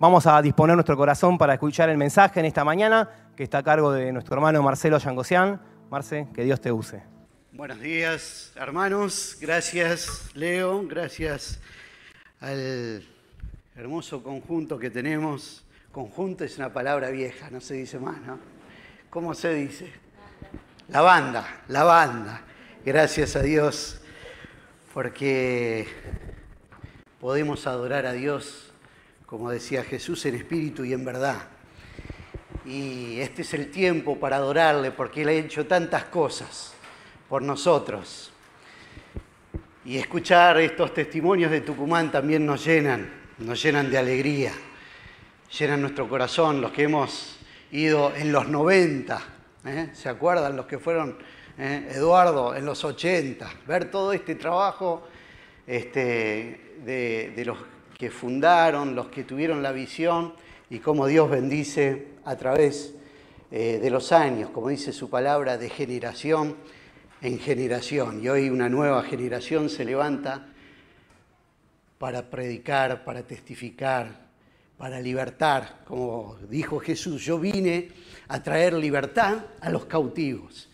vamos a disponer nuestro corazón para escuchar el mensaje en esta mañana, que está a cargo de nuestro hermano Marcelo Yangosian. Marce, que Dios te use. Buenos días, hermanos. Gracias, Leo. Gracias al hermoso conjunto que tenemos. Conjunto es una palabra vieja, no se dice más, ¿no? ¿Cómo se dice? La banda, la banda. Gracias a Dios porque podemos adorar a Dios, como decía Jesús, en espíritu y en verdad. Y este es el tiempo para adorarle porque Él ha hecho tantas cosas por nosotros. Y escuchar estos testimonios de Tucumán también nos llenan, nos llenan de alegría, llenan nuestro corazón, los que hemos ido en los 90, ¿eh? ¿se acuerdan los que fueron ¿eh? Eduardo en los 80, ver todo este trabajo este, de, los que fundaron, los que tuvieron la visión y cómo Dios bendice a través eh, de los años, como dice su palabra, de generación en generación. Y hoy una nueva generación se levanta para predicar, para testificar, para libertar. Como dijo Jesús, yo vine a traer libertad a los cautivos.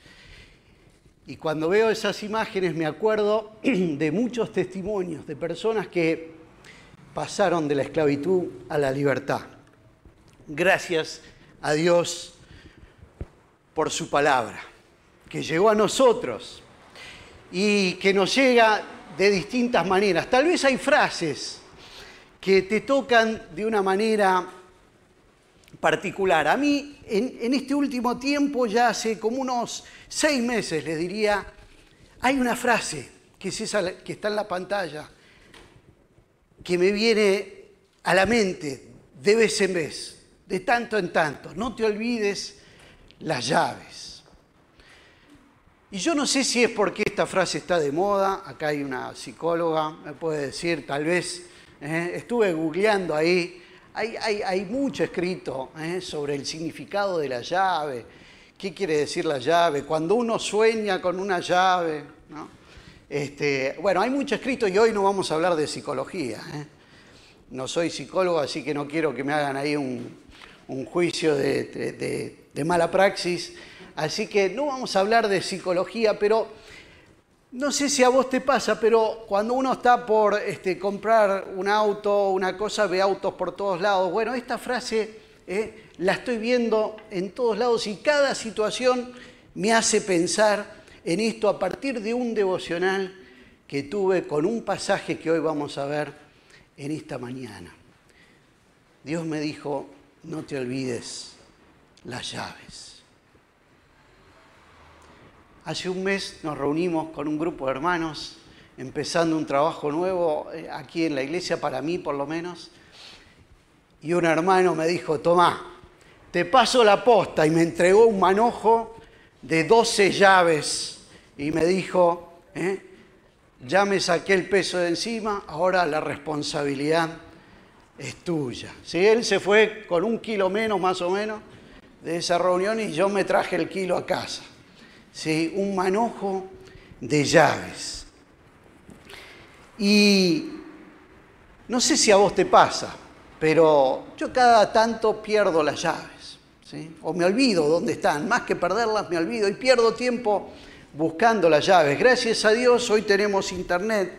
Y cuando veo esas imágenes me acuerdo de muchos testimonios de personas que pasaron de la esclavitud a la libertad. Gracias a Dios por su palabra, que llegó a nosotros y que nos llega de distintas maneras. Tal vez hay frases que te tocan de una manera particular. A mí, en, este último tiempo, ya hace como unos seis meses, les diría, hay una frase que, es esa, que está en la pantalla, que me viene a la mente de vez en vez, de tanto en tanto. No te olvides las llaves. Y yo no sé si es porque esta frase está de moda, acá hay una psicóloga, me puede decir, tal vez, ¿eh? estuve googleando ahí hay, mucho escrito ¿eh? sobre el significado de la llave, qué quiere decir la llave, cuando uno sueña con una llave. Este, bueno, hay mucho escrito y hoy no vamos a hablar de psicología. ¿eh? No soy psicólogo, así que no quiero que me hagan ahí un, juicio de mala praxis. Así que no vamos a hablar de psicología, pero no sé si a vos te pasa, pero cuando uno está por este, comprar un auto, una cosa, ve autos por todos lados. Bueno, esta frase eh, la estoy viendo en todos lados y cada situación me hace pensar en esto a partir de un devocional que tuve con un pasaje que hoy vamos a ver en esta mañana. Dios me dijo, no te olvides las llaves. Hace un mes nos reunimos con un grupo de hermanos, empezando un trabajo nuevo eh, aquí en la iglesia, para mí por lo menos. Y un hermano me dijo, Tomá, te paso la posta y me entregó un manojo de 12 llaves y me dijo, ¿eh? ya me saqué el peso de encima, ahora la responsabilidad es tuya. ¿Sí? Él se fue con un kilo menos más o menos de esa reunión y yo me traje el kilo a casa. ¿sí? un manojo de llaves. Y no sé si a vos te pasa, pero yo cada tanto pierdo las llaves, ¿sí? o me olvido dónde están, más que perderlas me olvido y pierdo tiempo buscando las llaves. Gracias a Dios hoy tenemos internet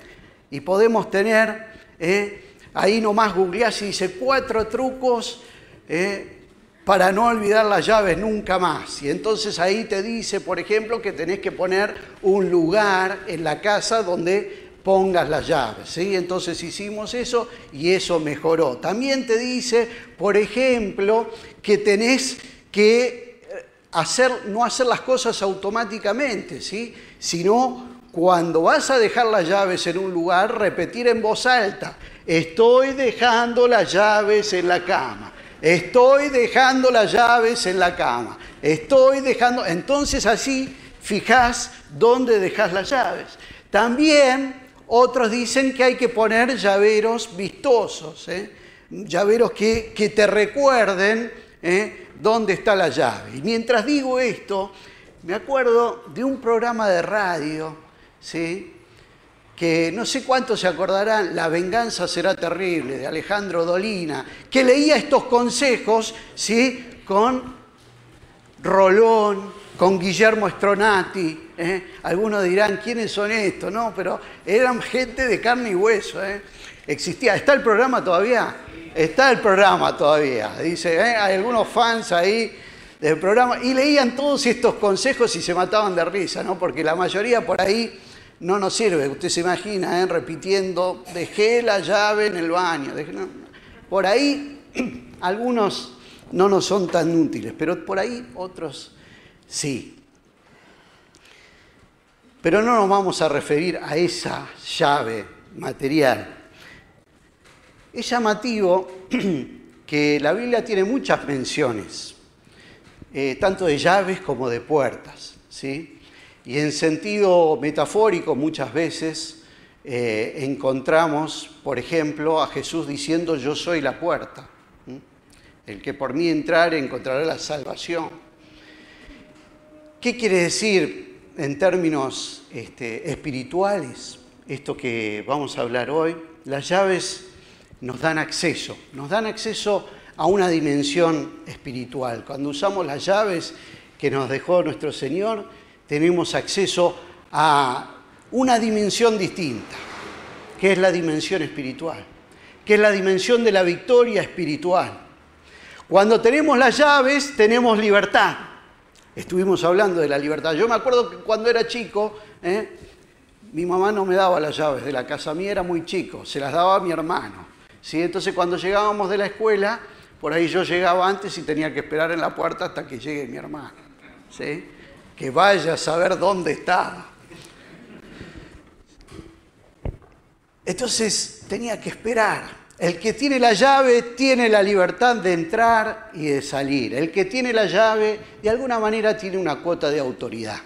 y podemos tener, ¿eh? ahí nomás googleás y dice cuatro trucos ¿eh? para no olvidar las llaves nunca más. Y entonces ahí te dice, por ejemplo, que tenés que poner un lugar en la casa donde pongas las llaves. ¿sí? Entonces hicimos eso y eso mejoró. También te dice, por ejemplo, que tenés que eh, hacer, no hacer las cosas automáticamente, ¿sí? sino cuando vas a dejar las llaves en un lugar, repetir en voz alta, estoy dejando las llaves en la cama. Estoy dejando las llaves en la cama. Estoy dejando. Entonces así fijás dónde dejas las llaves. También otros dicen que hay que poner llaveros vistosos, ¿eh? llaveros que, te recuerden ¿eh? dónde está la llave. Y mientras digo esto, me acuerdo de un programa de radio, ¿sí? que no sé cuántos se acordarán, La venganza será terrible, de Alejandro Dolina, que leía estos consejos, ¿sí? Con Rolón, con Guillermo Stronati. ¿Eh? Algunos dirán, ¿quiénes son estos? No, pero eran gente de carne y hueso. ¿eh? Existía, ¿está el programa todavía? Está el programa todavía. Dice, ¿eh? hay algunos fans ahí del programa y leían todos estos consejos y se mataban de risa, ¿no? Porque la mayoría por ahí no nos sirve. Usted se imagina, repitiendo, dejé la llave en el baño. Por ahí algunos no nos son tan útiles, pero por ahí otros sí. Pero no nos vamos a referir a esa llave material. Es llamativo que la Biblia tiene muchas menciones, eh, tanto de llaves como de puertas, ¿sí? Y en sentido metafórico muchas veces eh, encontramos, por ejemplo, a Jesús diciendo yo soy la puerta. El que por mí entrar encontrará la salvación. ¿Qué quiere decir en términos este, espirituales esto que vamos a hablar hoy? Las llaves nos dan acceso, nos dan acceso a una dimensión espiritual. Cuando usamos las llaves que nos dejó nuestro Señor, tenemos acceso a una dimensión distinta, que es la dimensión espiritual, que es la dimensión de la victoria espiritual. Cuando tenemos las llaves, tenemos libertad. Estuvimos hablando de la libertad. Yo me acuerdo que cuando era chico, ¿eh? mi mamá no me daba las llaves de la casa mía, era muy chico, se las daba a mi hermano. ¿sí? Entonces cuando llegábamos de la escuela, por ahí yo llegaba antes y tenía que esperar en la puerta hasta que llegue mi hermano. ¿sí? Que vaya a saber dónde estaba. Entonces tenía que esperar. El que tiene la llave tiene la libertad de entrar y de salir. El que tiene la llave de alguna manera tiene una cuota de autoridad.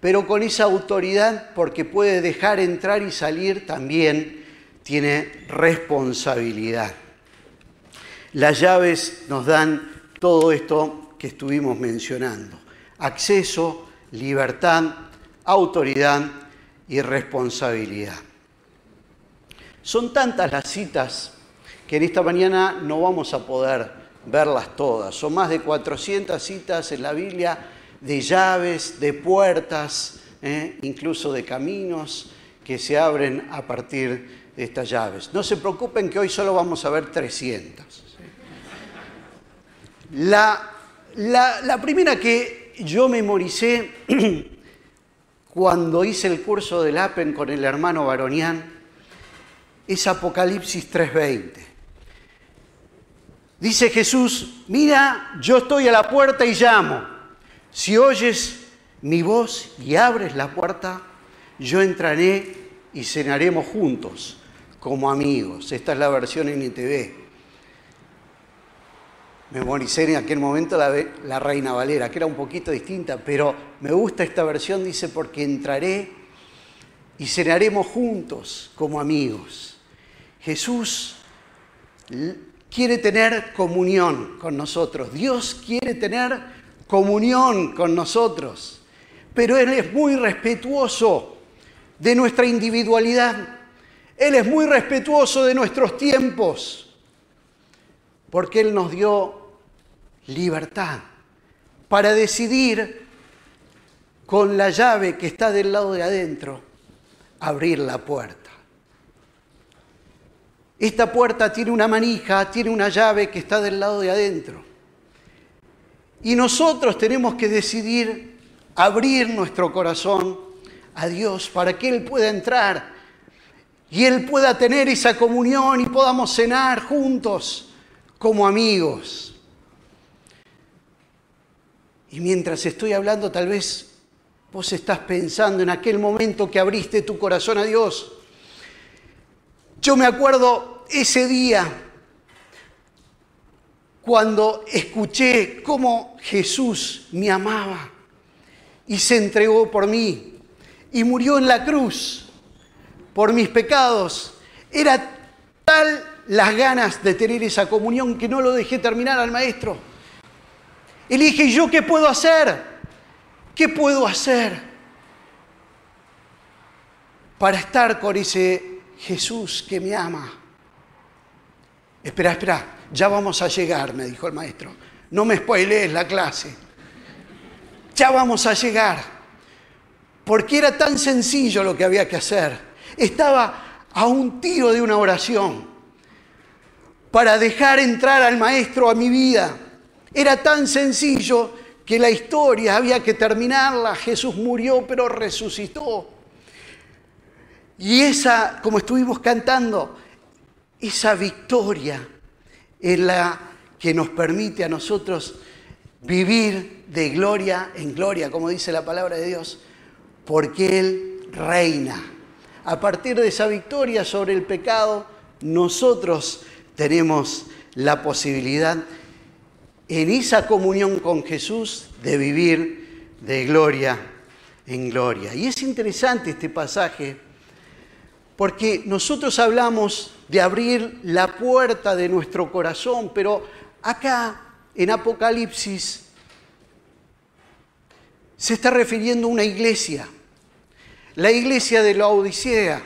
Pero con esa autoridad, porque puede dejar entrar y salir, también tiene responsabilidad. Las llaves nos dan todo esto que estuvimos mencionando. Acceso, libertad, autoridad y responsabilidad. Son tantas las citas que en esta mañana no vamos a poder verlas todas. Son más de 400 citas en la Biblia de llaves, de puertas, ¿eh? incluso de caminos que se abren a partir de estas llaves. No se preocupen que hoy solo vamos a ver 300. La, la primera que yo memoricé cuando hice el curso del APEN con el hermano Baronián es Apocalipsis 3:20. Dice Jesús, mira, yo estoy a la puerta y llamo. Si oyes mi voz y abres la puerta, yo entraré y cenaremos juntos como amigos. Esta es la versión en ITV. Memoricé en aquel momento la, la Reina Valera, que era un poquito distinta, pero me gusta esta versión, dice, porque entraré y cenaremos juntos como amigos. Jesús quiere tener comunión con nosotros. Dios quiere tener comunión con nosotros. Pero Él es muy respetuoso de nuestra individualidad. Él es muy respetuoso de nuestros tiempos. Porque Él nos dio libertad para decidir con la llave que está del lado de adentro abrir la puerta. Esta puerta tiene una manija, tiene una llave que está del lado de adentro. Y nosotros tenemos que decidir abrir nuestro corazón a Dios para que Él pueda entrar y Él pueda tener esa comunión y podamos cenar juntos como amigos. Y mientras estoy hablando, tal vez vos estás pensando en aquel momento que abriste tu corazón a Dios. Yo me acuerdo ese día, cuando escuché cómo Jesús me amaba y se entregó por mí y murió en la cruz por mis pecados, era tal las ganas de tener esa comunión que no lo dejé terminar al maestro. Y le dije, ¿yo qué puedo hacer? ¿Qué puedo hacer? para estar con ese Jesús que me ama. Espera, espera, ya vamos a llegar, me dijo el maestro. No me spoilees la clase. Ya vamos a llegar. Porque era tan sencillo lo que había que hacer. Estaba a un tiro de una oración para dejar entrar al maestro a mi vida. Era tan sencillo que la historia había que terminarla. Jesús murió pero resucitó. Y esa, como estuvimos cantando, esa victoria es la que nos permite a nosotros vivir de gloria en gloria, como dice la palabra de Dios, porque Él reina. A partir de esa victoria sobre el pecado, nosotros tenemos la posibilidad en esa comunión con Jesús de vivir de gloria en gloria. Y es interesante este pasaje porque nosotros hablamos de abrir la puerta de nuestro corazón, pero acá en Apocalipsis se está refiriendo a una iglesia, la iglesia de la Odisea,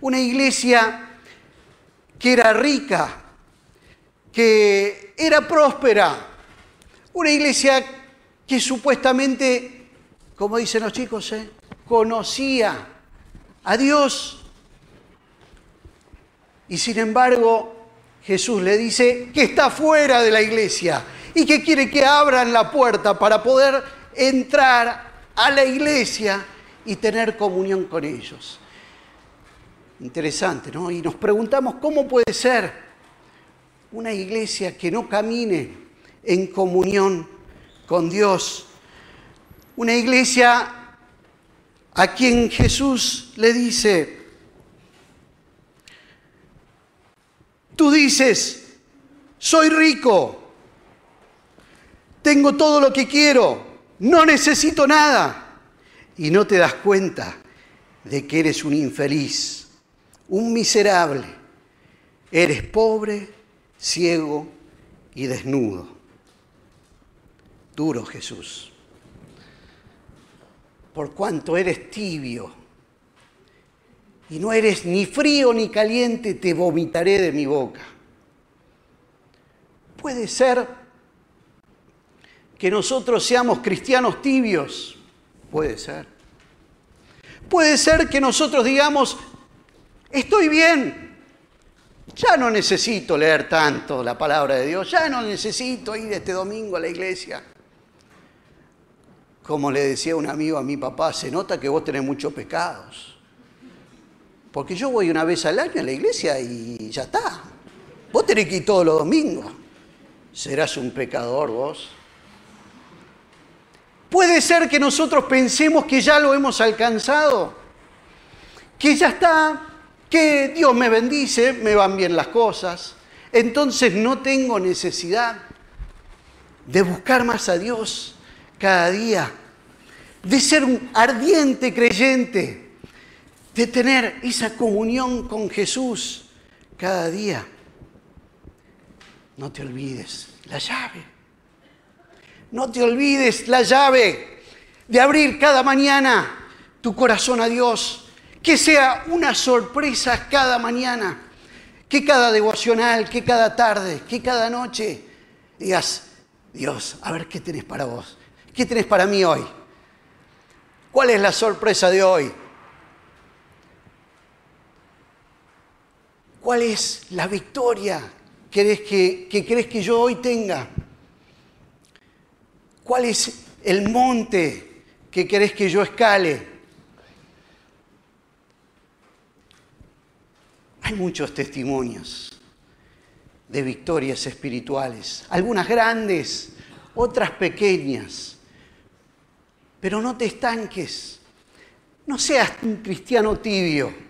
una iglesia que era rica, que era próspera, una iglesia que supuestamente, como dicen los chicos, ¿eh? conocía a Dios. Y sin embargo, Jesús le dice que está fuera de la iglesia y que quiere que abran la puerta para poder entrar a la iglesia y tener comunión con ellos. Interesante, ¿no? Y nos preguntamos cómo puede ser una iglesia que no camine en comunión con Dios. Una iglesia a quien Jesús le dice, tú dices, soy rico, tengo todo lo que quiero, no necesito nada. Y no te das cuenta de que eres un infeliz, un miserable. Eres pobre, ciego y desnudo. Duro Jesús. Por cuanto eres tibio y no eres ni frío ni caliente, te vomitaré de mi boca. Puede ser que nosotros seamos cristianos tibios. Puede ser. Puede ser que nosotros digamos, estoy bien, ya no necesito leer tanto la palabra de Dios, ya no necesito ir este domingo a la iglesia. Como le decía un amigo a mi papá, se nota que vos tenés muchos pecados. Porque yo voy una vez al año a la iglesia y ya está. Vos tenés que ir todos los domingos. ¿Serás un pecador vos? Puede ser que nosotros pensemos que ya lo hemos alcanzado, que ya está, que Dios me bendice, me van bien las cosas, entonces no tengo necesidad de buscar más a Dios cada día, de ser un ardiente creyente, de tener esa comunión con Jesús cada día. No te olvides la llave. No te olvides la llave de abrir cada mañana tu corazón a Dios. Que sea una sorpresa cada mañana. Que cada devocional, que cada tarde, que cada noche digas, Dios, a ver qué tenés para vos. ¿Qué tenés para mí hoy? ¿Cuál es la sorpresa de hoy? ¿Cuál es la victoria que, que crees que yo hoy tenga? ¿Cuál es el monte que querés que yo escale? Hay muchos testimonios de victorias espirituales, algunas grandes, otras pequeñas, pero no te estanques, no seas un cristiano tibio,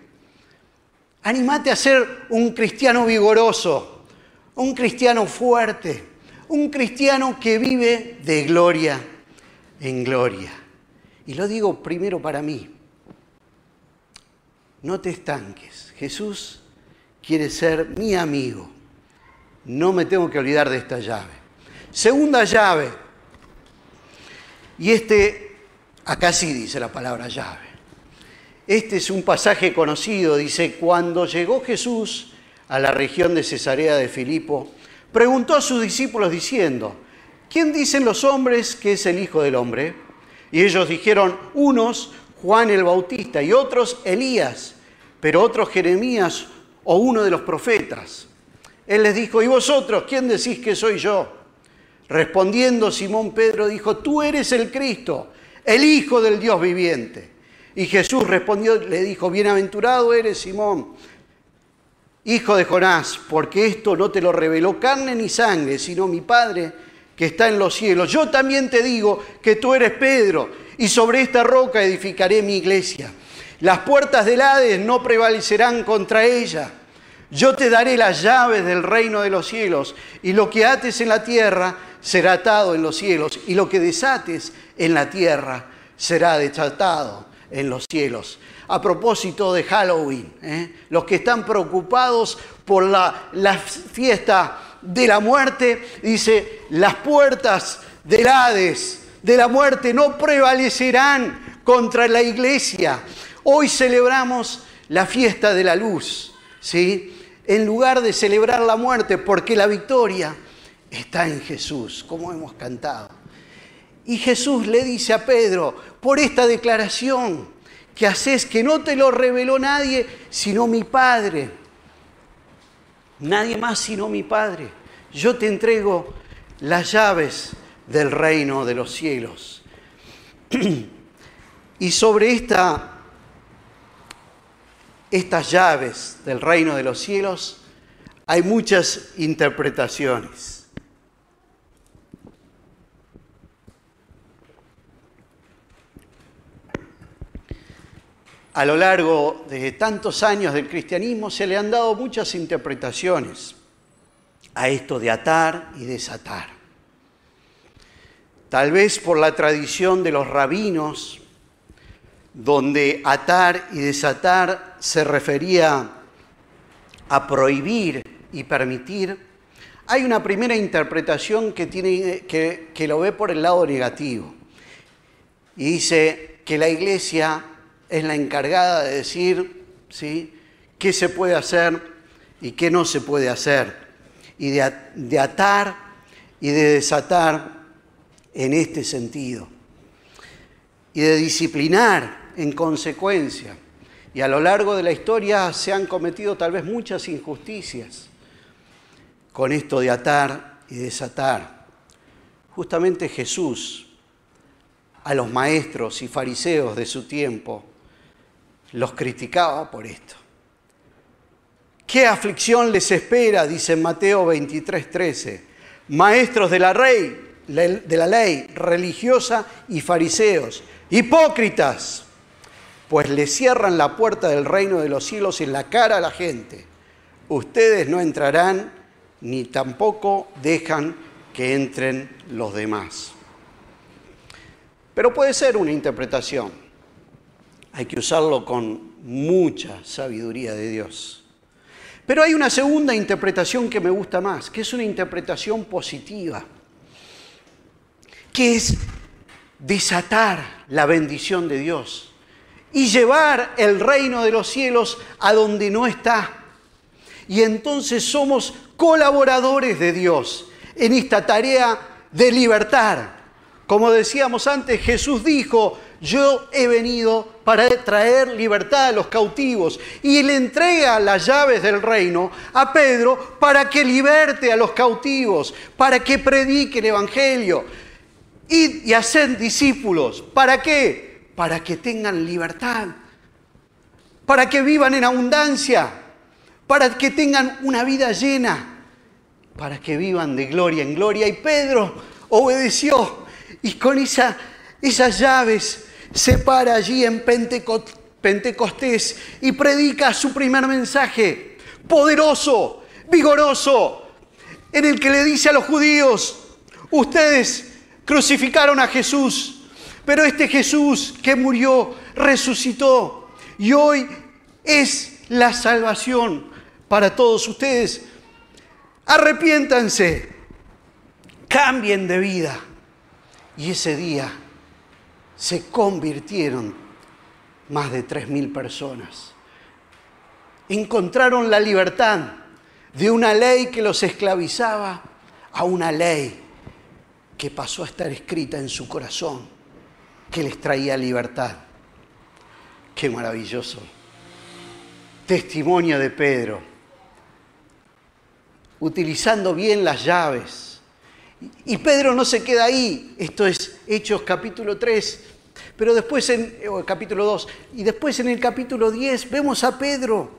animate a ser un cristiano vigoroso, un cristiano fuerte un cristiano que vive de gloria en gloria. Y lo digo primero para mí. No te estanques. Jesús quiere ser mi amigo. No me tengo que olvidar de esta llave. Segunda llave. Y este, acá sí dice la palabra llave. Este es un pasaje conocido, dice, cuando llegó Jesús a la región de Cesarea de Filipo, preguntó a sus discípulos diciendo, ¿quién dicen los hombres que es el Hijo del Hombre? Y ellos dijeron, unos Juan el Bautista y otros Elías, pero otros Jeremías o uno de los profetas. Él les dijo, ¿y vosotros quién decís que soy yo? Respondiendo Simón Pedro dijo, tú eres el Cristo, el Hijo del Dios viviente. Y Jesús respondió, le dijo, bienaventurado eres Simón, hijo de Jonás, porque esto no te lo reveló carne ni sangre, sino mi Padre que está en los cielos. Yo también te digo que tú eres Pedro, y sobre esta roca edificaré mi iglesia. Las puertas del Hades no prevalecerán contra ella. Yo te daré las llaves del reino de los cielos, y lo que ates en la tierra será atado en los cielos, y lo que desates en la tierra será desatado en los cielos. A propósito de Halloween, ¿eh? los que están preocupados por la, fiesta de la muerte, dice, las puertas del Hades, de la muerte, no prevalecerán contra la iglesia. Hoy celebramos la fiesta de la luz, ¿sí? En lugar de celebrar la muerte, porque la victoria está en Jesús, como hemos cantado. Y Jesús le dice a Pedro, por esta declaración que haces, que no te lo reveló nadie, sino mi Padre. Nadie más sino mi Padre. Yo te entrego las llaves del reino de los cielos. y sobre esta, estas llaves del reino de los cielos hay muchas interpretaciones. A lo largo de tantos años del cristianismo se le han dado muchas interpretaciones a esto de atar y desatar. Tal vez por la tradición de los rabinos, donde atar y desatar se refería a prohibir y permitir, hay una primera interpretación que, lo ve por el lado negativo. Y dice que la iglesia es la encargada de decir ¿sí? qué se puede hacer y qué no se puede hacer, y de, de atar y de desatar en este sentido, y de disciplinar en consecuencia. Y a lo largo de la historia se han cometido tal vez muchas injusticias con esto de atar y desatar. Justamente Jesús a los maestros y fariseos de su tiempo los criticaba por esto. ¿Qué aflicción les espera? Dice Mateo 23, 13. Maestros de la, de la ley religiosa y fariseos, hipócritas, pues le cierran la puerta del reino de los cielos en la cara a la gente. Ustedes no entrarán ni tampoco dejan que entren los demás. Pero puede ser una interpretación hay que usarlo con mucha sabiduría de Dios. Pero hay una segunda interpretación que me gusta más, que es una interpretación positiva, que es desatar la bendición de Dios y llevar el reino de los cielos a donde no está. Y entonces somos colaboradores de Dios en esta tarea de libertar. Como decíamos antes, Jesús dijo, yo he venido para traer libertad a los cautivos. Y le entrega las llaves del reino a Pedro para que liberte a los cautivos, para que predique el Evangelio. Y, y discípulos. ¿Para qué? Para que tengan libertad. Para que vivan en abundancia. Para que tengan una vida llena. Para que vivan de gloria en gloria. Y Pedro obedeció. Y con esa, esas llaves se para allí en Pentecostés y predica su primer mensaje, poderoso, vigoroso, en el que le dice a los judíos, ustedes crucificaron a Jesús, pero este Jesús que murió, resucitó y hoy es la salvación para todos ustedes. Arrepiéntanse, cambien de vida. Y ese día se convirtieron más de 3.000 personas. Encontraron la libertad de una ley que los esclavizaba a una ley que pasó a estar escrita en su corazón, que les traía libertad. Qué maravilloso. Testimonio de Pedro, utilizando bien las llaves. Y Pedro no se queda ahí, esto es Hechos capítulo 3, pero después en el capítulo 2, y después en el capítulo 10 vemos a Pedro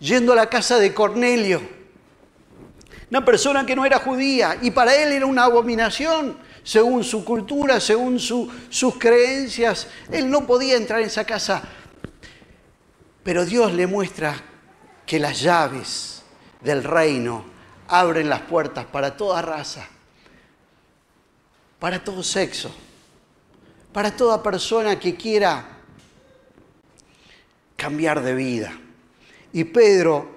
yendo a la casa de Cornelio una persona que no era judía y para él era una abominación según su cultura, según sus creencias. Él no podía entrar en esa casa. Pero Dios le muestra que las llaves del reino abren las puertas para toda raza, para todo sexo, para toda persona que quiera cambiar de vida. Y Pedro,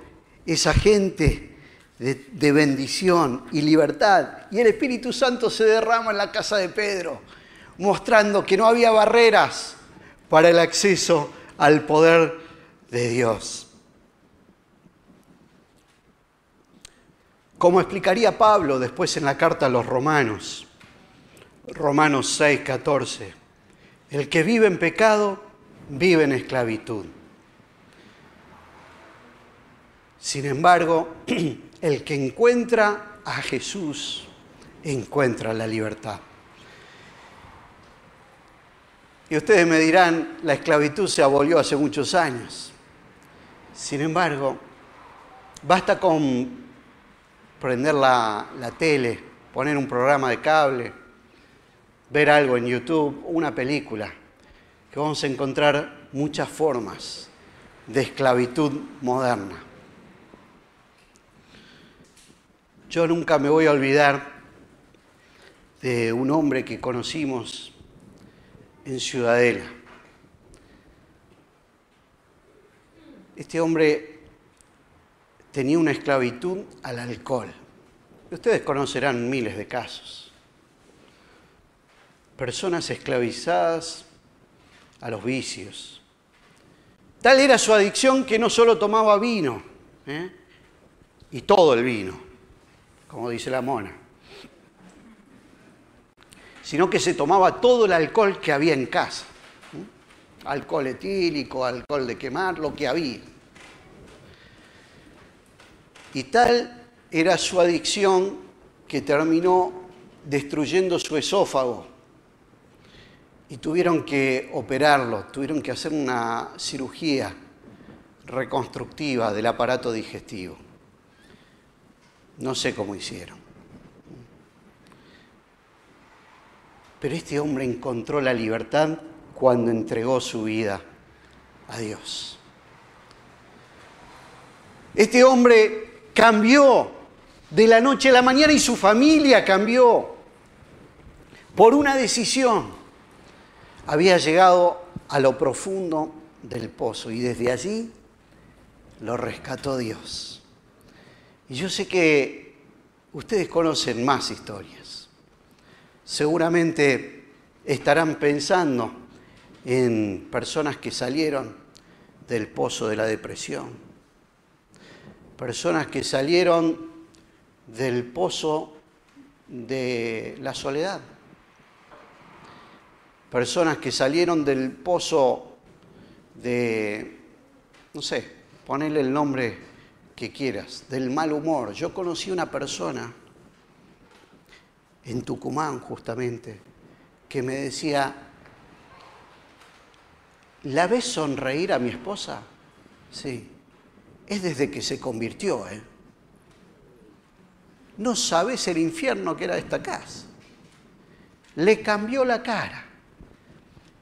esa gente de, bendición y libertad. Y el Espíritu Santo se derrama en la casa de Pedro, mostrando que no había barreras para el acceso al poder de Dios. Como explicaría Pablo después en la carta a los romanos, Romanos 6, 14, el que vive en pecado vive en esclavitud. Sin embargo, el que encuentra a Jesús encuentra la libertad. Y ustedes me dirán, la esclavitud se abolió hace muchos años. Sin embargo, basta con prender la, la, tele, poner un programa de cable, ver algo en YouTube, una película, que vamos a encontrar muchas formas de esclavitud moderna. Yo nunca me voy a olvidar de un hombre que conocimos en Ciudadela. Este hombre tenía una esclavitud al alcohol. Ustedes conocerán miles de casos. Personas esclavizadas a los vicios. Tal era su adicción que no solo tomaba vino, ¿eh? y todo el vino, como dice la mona, sino que se tomaba todo el alcohol que había en casa. Alcohol etílico, alcohol de quemar, lo que había. Y tal era su adicción que terminó destruyendo su esófago. Y tuvieron que operarlo, tuvieron que hacer una cirugía reconstructiva del aparato digestivo. No sé cómo hicieron. Pero este hombre encontró la libertad cuando entregó su vida a Dios. Este hombre cambió de la noche a la mañana y su familia cambió por una decisión. Había llegado a lo profundo del pozo y desde allí lo rescató Dios. Y yo sé que ustedes conocen más historias. Seguramente estarán pensando en personas que salieron del pozo de la depresión, personas que salieron del pozo de la soledad, personas que salieron del pozo de, no sé, ponerle el nombre que quieras, del mal humor. Yo conocí una persona en Tucumán justamente que me decía, ¿la ves sonreír a mi esposa? Sí, es desde que se convirtió, ¿eh? No sabes el infierno que era esta casa. Le cambió la cara.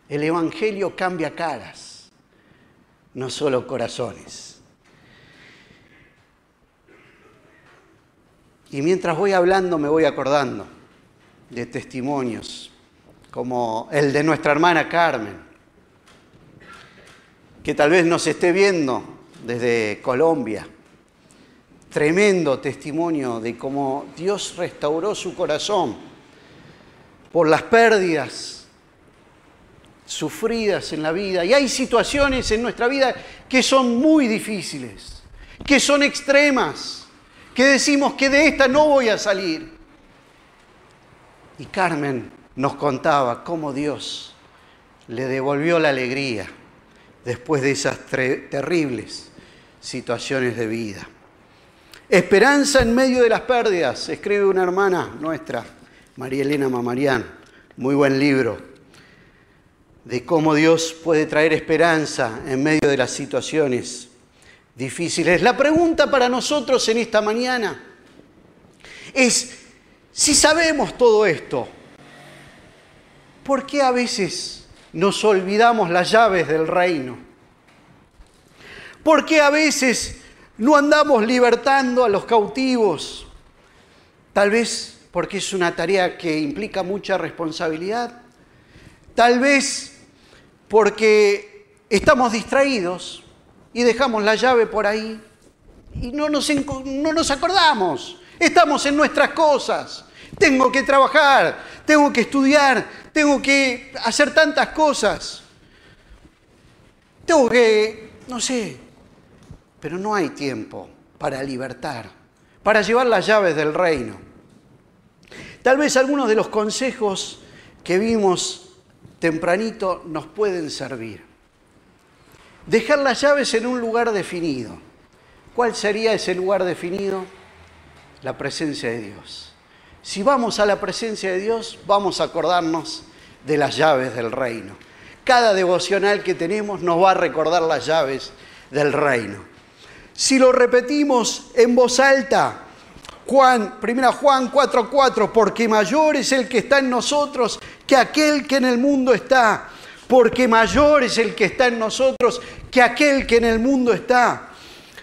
El Evangelio cambia caras, no solo corazones. Y mientras voy hablando me voy acordando de testimonios como el de nuestra hermana Carmen, que tal vez nos esté viendo desde Colombia. Tremendo testimonio de cómo Dios restauró su corazón por las pérdidas sufridas en la vida y hay situaciones en nuestra vida que son muy difíciles, que son extremas, que decimos que de esta no voy a salir. Y Carmen nos contaba cómo Dios le devolvió la alegría después de esas terribles situaciones de vida. Esperanza en medio de las pérdidas, escribe una hermana nuestra, María Elena Mamarián, muy buen libro, de cómo Dios puede traer esperanza en medio de las situaciones difíciles. La pregunta para nosotros en esta mañana es, si sabemos todo esto, ¿por qué a veces nos olvidamos las llaves del reino? ¿Por qué a veces no andamos libertando a los cautivos? Tal vez porque es una tarea que implica mucha responsabilidad. Tal vez porque estamos distraídos y dejamos la llave por ahí y no nos, no nos acordamos. Estamos en nuestras cosas. Tengo que trabajar, tengo que estudiar, tengo que hacer tantas cosas. Tengo que, no sé, pero no hay tiempo para libertar, para llevar las llaves del reino. Tal vez algunos de los consejos que vimos tempranito nos pueden servir. Dejar las llaves en un lugar definido. ¿Cuál sería ese lugar definido? La presencia de Dios. Si vamos a la presencia de Dios, vamos a acordarnos de las llaves del reino. Cada devocional que tenemos nos va a recordar las llaves del reino. Si lo repetimos en voz alta, Juan, primera Juan 4:4, porque mayor es el que está en nosotros que aquel que en el mundo está, porque mayor es el que está en nosotros que aquel que en el mundo está.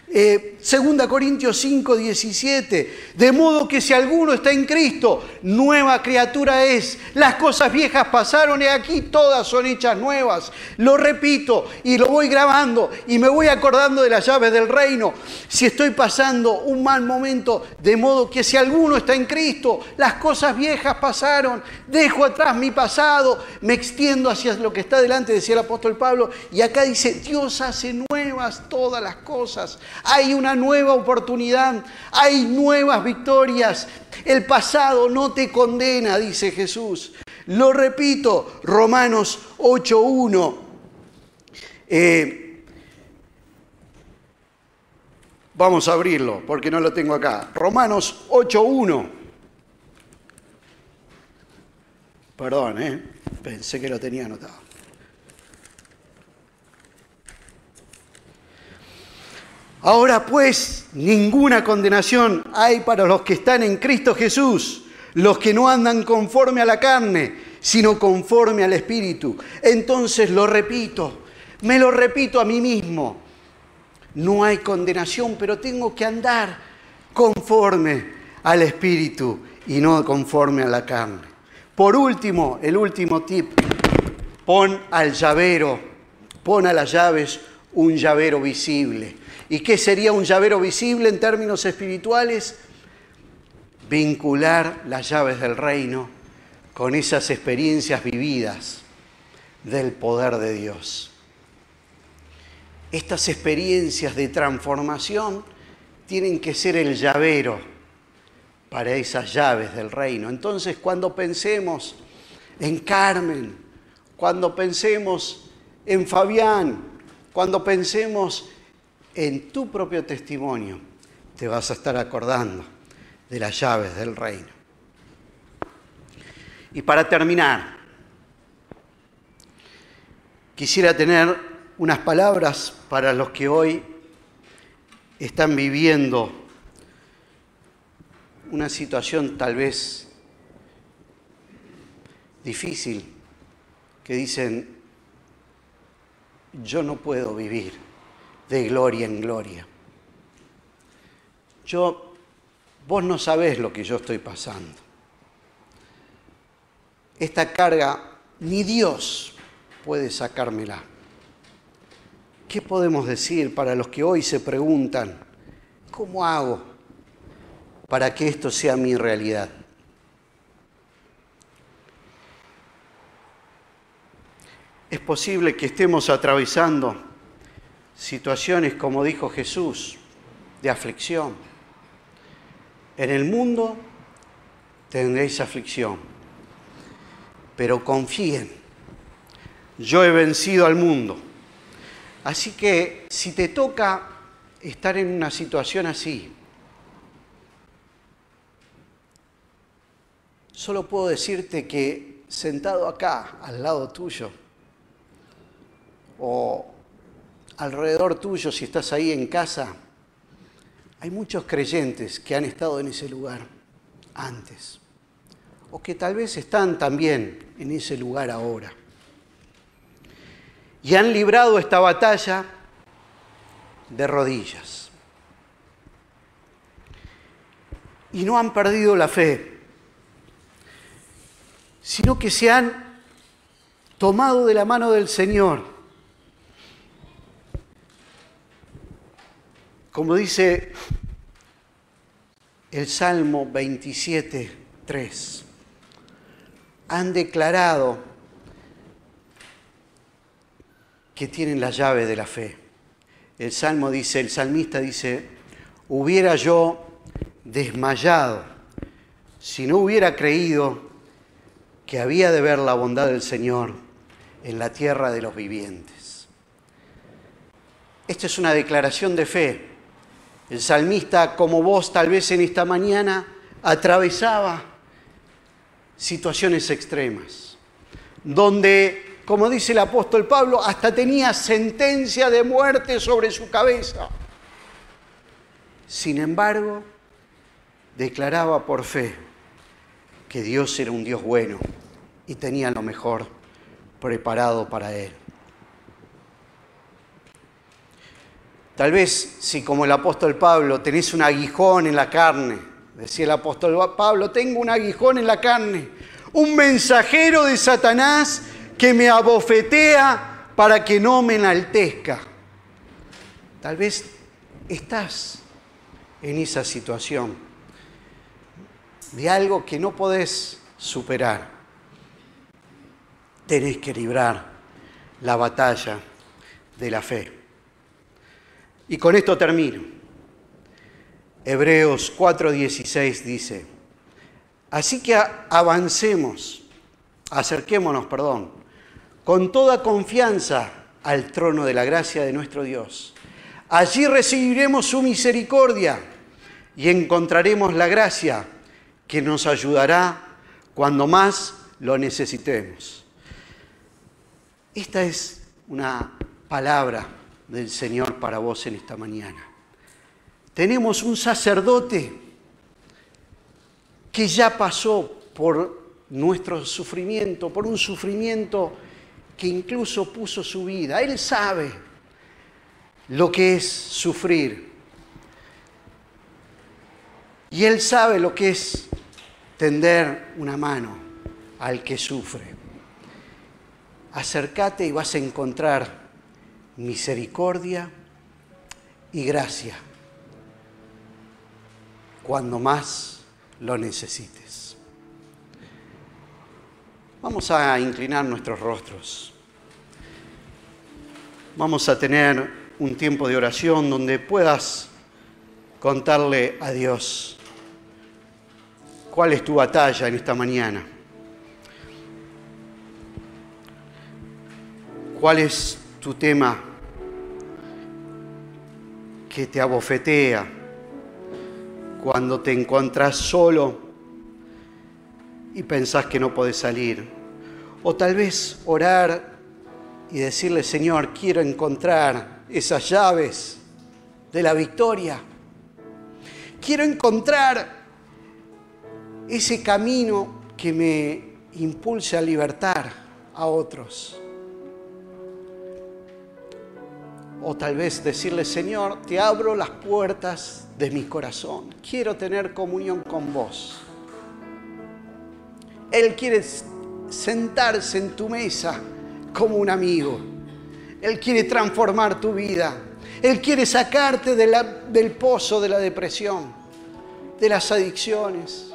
Eh, segunda Corintios 5, 17. De modo que si alguno está en Cristo, nueva criatura es. Las cosas viejas pasaron y aquí todas son hechas nuevas. Lo repito y lo voy grabando y me voy acordando de las llaves del reino. Si estoy pasando un mal momento, de modo que si alguno está en Cristo, las cosas viejas pasaron. Dejo atrás mi pasado, me extiendo hacia lo que está delante, decía el apóstol Pablo. Y acá dice, Dios hace nuevas todas las cosas hay una nueva oportunidad, hay nuevas victorias. El pasado no te condena, dice Jesús. Lo repito, Romanos 8.1. Eh, vamos a abrirlo porque no lo tengo acá. Romanos 8.1. Perdón, eh, pensé que lo tenía anotado. Ahora pues, ninguna condenación hay para los que están en Cristo Jesús, los que no andan conforme a la carne, sino conforme al Espíritu. Entonces lo repito, me lo repito a mí mismo. No hay condenación, pero tengo que andar conforme al Espíritu y no conforme a la carne. Por último, el último tip, pon al llavero, pon a las llaves un llavero visible. ¿Y qué sería un llavero visible en términos espirituales? Vincular las llaves del reino con esas experiencias vividas del poder de Dios. Estas experiencias de transformación tienen que ser el llavero para esas llaves del reino. Entonces, cuando pensemos en Carmen, cuando pensemos en Fabián, cuando pensemos en tu propio testimonio te vas a estar acordando de las llaves del reino. Y para terminar, quisiera tener unas palabras para los que hoy están viviendo una situación tal vez difícil, que dicen, yo no puedo vivir de gloria en gloria. Yo, vos no sabés lo que yo estoy pasando. Esta carga ni Dios puede sacármela. ¿Qué podemos decir para los que hoy se preguntan, ¿cómo hago para que esto sea mi realidad? es posible que estemos atravesando situaciones, como dijo Jesús, de aflicción. En el mundo tendréis aflicción, pero confíen, yo he vencido al mundo. Así que si te toca estar en una situación así, solo puedo decirte que sentado acá, al lado tuyo, o alrededor tuyo, si estás ahí en casa, hay muchos creyentes que han estado en ese lugar antes, o que tal vez están también en ese lugar ahora. Y han librado esta batalla de rodillas. Y no han perdido la fe, sino que se han tomado de la mano del Señor. Como dice el Salmo 27, 3, han declarado que tienen la llave de la fe. El Salmo dice, el salmista dice, hubiera yo desmayado si no hubiera creído que había de ver la bondad del Señor en la tierra de los vivientes. Esta es una declaración de fe. El salmista, como vos tal vez en esta mañana, atravesaba situaciones extremas, donde, como dice el apóstol Pablo, hasta tenía sentencia de muerte sobre su cabeza. Sin embargo, declaraba por fe que Dios era un Dios bueno y tenía lo mejor preparado para él. Tal vez si como el apóstol Pablo tenés un aguijón en la carne, decía el apóstol Pablo, tengo un aguijón en la carne, un mensajero de Satanás que me abofetea para que no me enaltezca. Tal vez estás en esa situación de algo que no podés superar. Tenés que librar la batalla de la fe. Y con esto termino. Hebreos 4:16 dice, así que avancemos, acerquémonos, perdón, con toda confianza al trono de la gracia de nuestro Dios. Allí recibiremos su misericordia y encontraremos la gracia que nos ayudará cuando más lo necesitemos. Esta es una palabra del Señor para vos en esta mañana. Tenemos un sacerdote que ya pasó por nuestro sufrimiento, por un sufrimiento que incluso puso su vida. Él sabe lo que es sufrir. Y Él sabe lo que es tender una mano al que sufre. Acércate y vas a encontrar misericordia y gracia cuando más lo necesites. Vamos a inclinar nuestros rostros. Vamos a tener un tiempo de oración donde puedas contarle a Dios cuál es tu batalla en esta mañana. ¿Cuál es tu tema que te abofetea cuando te encuentras solo y pensás que no podés salir. O tal vez orar y decirle, Señor, quiero encontrar esas llaves de la victoria. Quiero encontrar ese camino que me impulse a libertar a otros. O tal vez decirle, Señor, te abro las puertas de mi corazón. Quiero tener comunión con vos. Él quiere sentarse en tu mesa como un amigo. Él quiere transformar tu vida. Él quiere sacarte del pozo de la depresión, de las adicciones,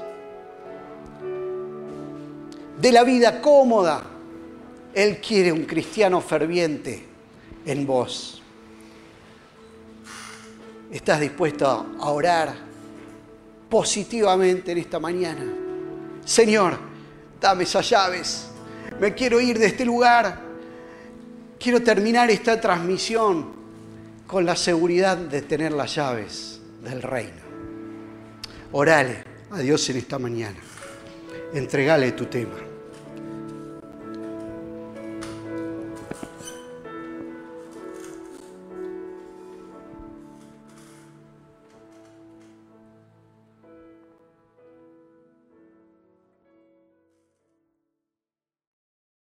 de la vida cómoda. Él quiere un cristiano ferviente en vos. ¿Estás dispuesto a orar positivamente en esta mañana? Señor, dame esas llaves. Me quiero ir de este lugar. Quiero terminar esta transmisión con la seguridad de tener las llaves del reino. Orale a Dios en esta mañana. Entregale tu tema.